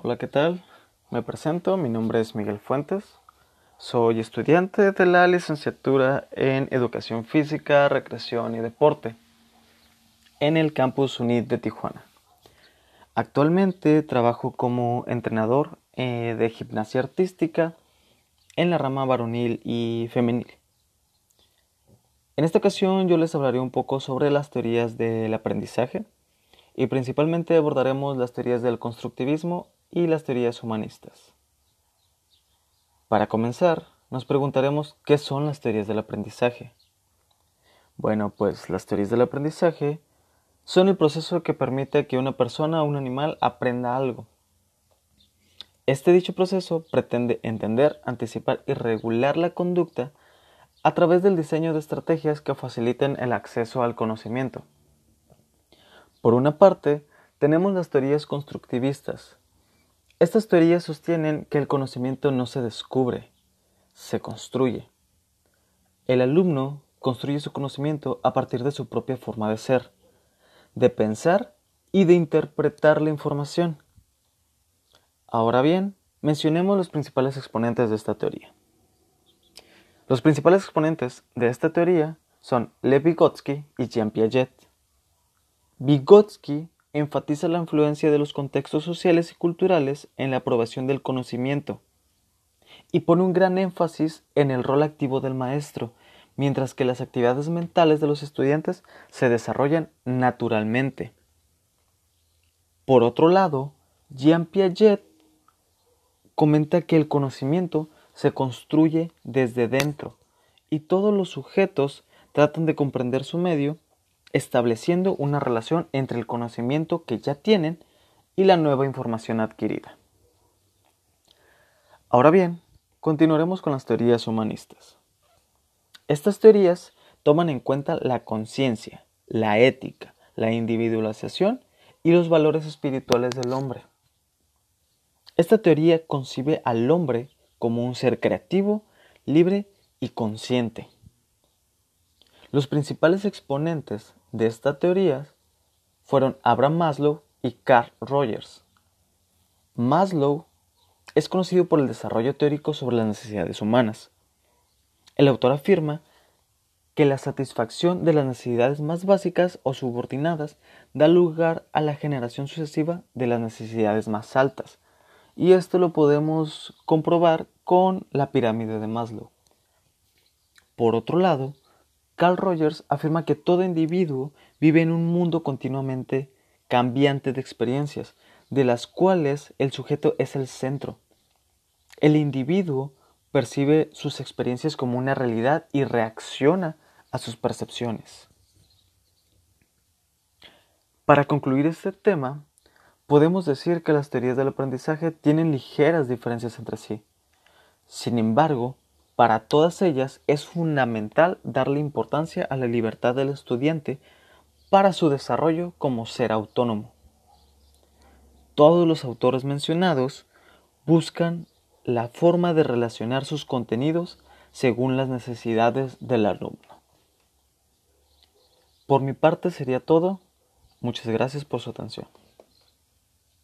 Hola, ¿qué tal? Me presento, mi nombre es Miguel Fuentes. Soy estudiante de la licenciatura en Educación Física, Recreación y Deporte en el Campus UNIT de Tijuana. Actualmente trabajo como entrenador eh, de gimnasia artística en la rama varonil y femenil. En esta ocasión yo les hablaré un poco sobre las teorías del aprendizaje y principalmente abordaremos las teorías del constructivismo y las teorías humanistas. Para comenzar, nos preguntaremos qué son las teorías del aprendizaje. Bueno, pues las teorías del aprendizaje son el proceso que permite que una persona o un animal aprenda algo. Este dicho proceso pretende entender, anticipar y regular la conducta a través del diseño de estrategias que faciliten el acceso al conocimiento. Por una parte, tenemos las teorías constructivistas, estas teorías sostienen que el conocimiento no se descubre, se construye. El alumno construye su conocimiento a partir de su propia forma de ser, de pensar y de interpretar la información. Ahora bien, mencionemos los principales exponentes de esta teoría. Los principales exponentes de esta teoría son Lev y Jean Piaget. Vygotsky enfatiza la influencia de los contextos sociales y culturales en la aprobación del conocimiento y pone un gran énfasis en el rol activo del maestro, mientras que las actividades mentales de los estudiantes se desarrollan naturalmente. Por otro lado, Jean Piaget comenta que el conocimiento se construye desde dentro y todos los sujetos tratan de comprender su medio estableciendo una relación entre el conocimiento que ya tienen y la nueva información adquirida. Ahora bien, continuaremos con las teorías humanistas. Estas teorías toman en cuenta la conciencia, la ética, la individualización y los valores espirituales del hombre. Esta teoría concibe al hombre como un ser creativo, libre y consciente. Los principales exponentes de esta teoría fueron Abraham Maslow y Carl Rogers. Maslow es conocido por el desarrollo teórico sobre las necesidades humanas. El autor afirma que la satisfacción de las necesidades más básicas o subordinadas da lugar a la generación sucesiva de las necesidades más altas, y esto lo podemos comprobar con la pirámide de Maslow. Por otro lado, Carl Rogers afirma que todo individuo vive en un mundo continuamente cambiante de experiencias, de las cuales el sujeto es el centro. El individuo percibe sus experiencias como una realidad y reacciona a sus percepciones. Para concluir este tema, podemos decir que las teorías del aprendizaje tienen ligeras diferencias entre sí. Sin embargo, para todas ellas es fundamental darle importancia a la libertad del estudiante para su desarrollo como ser autónomo. Todos los autores mencionados buscan la forma de relacionar sus contenidos según las necesidades del alumno. Por mi parte sería todo. Muchas gracias por su atención.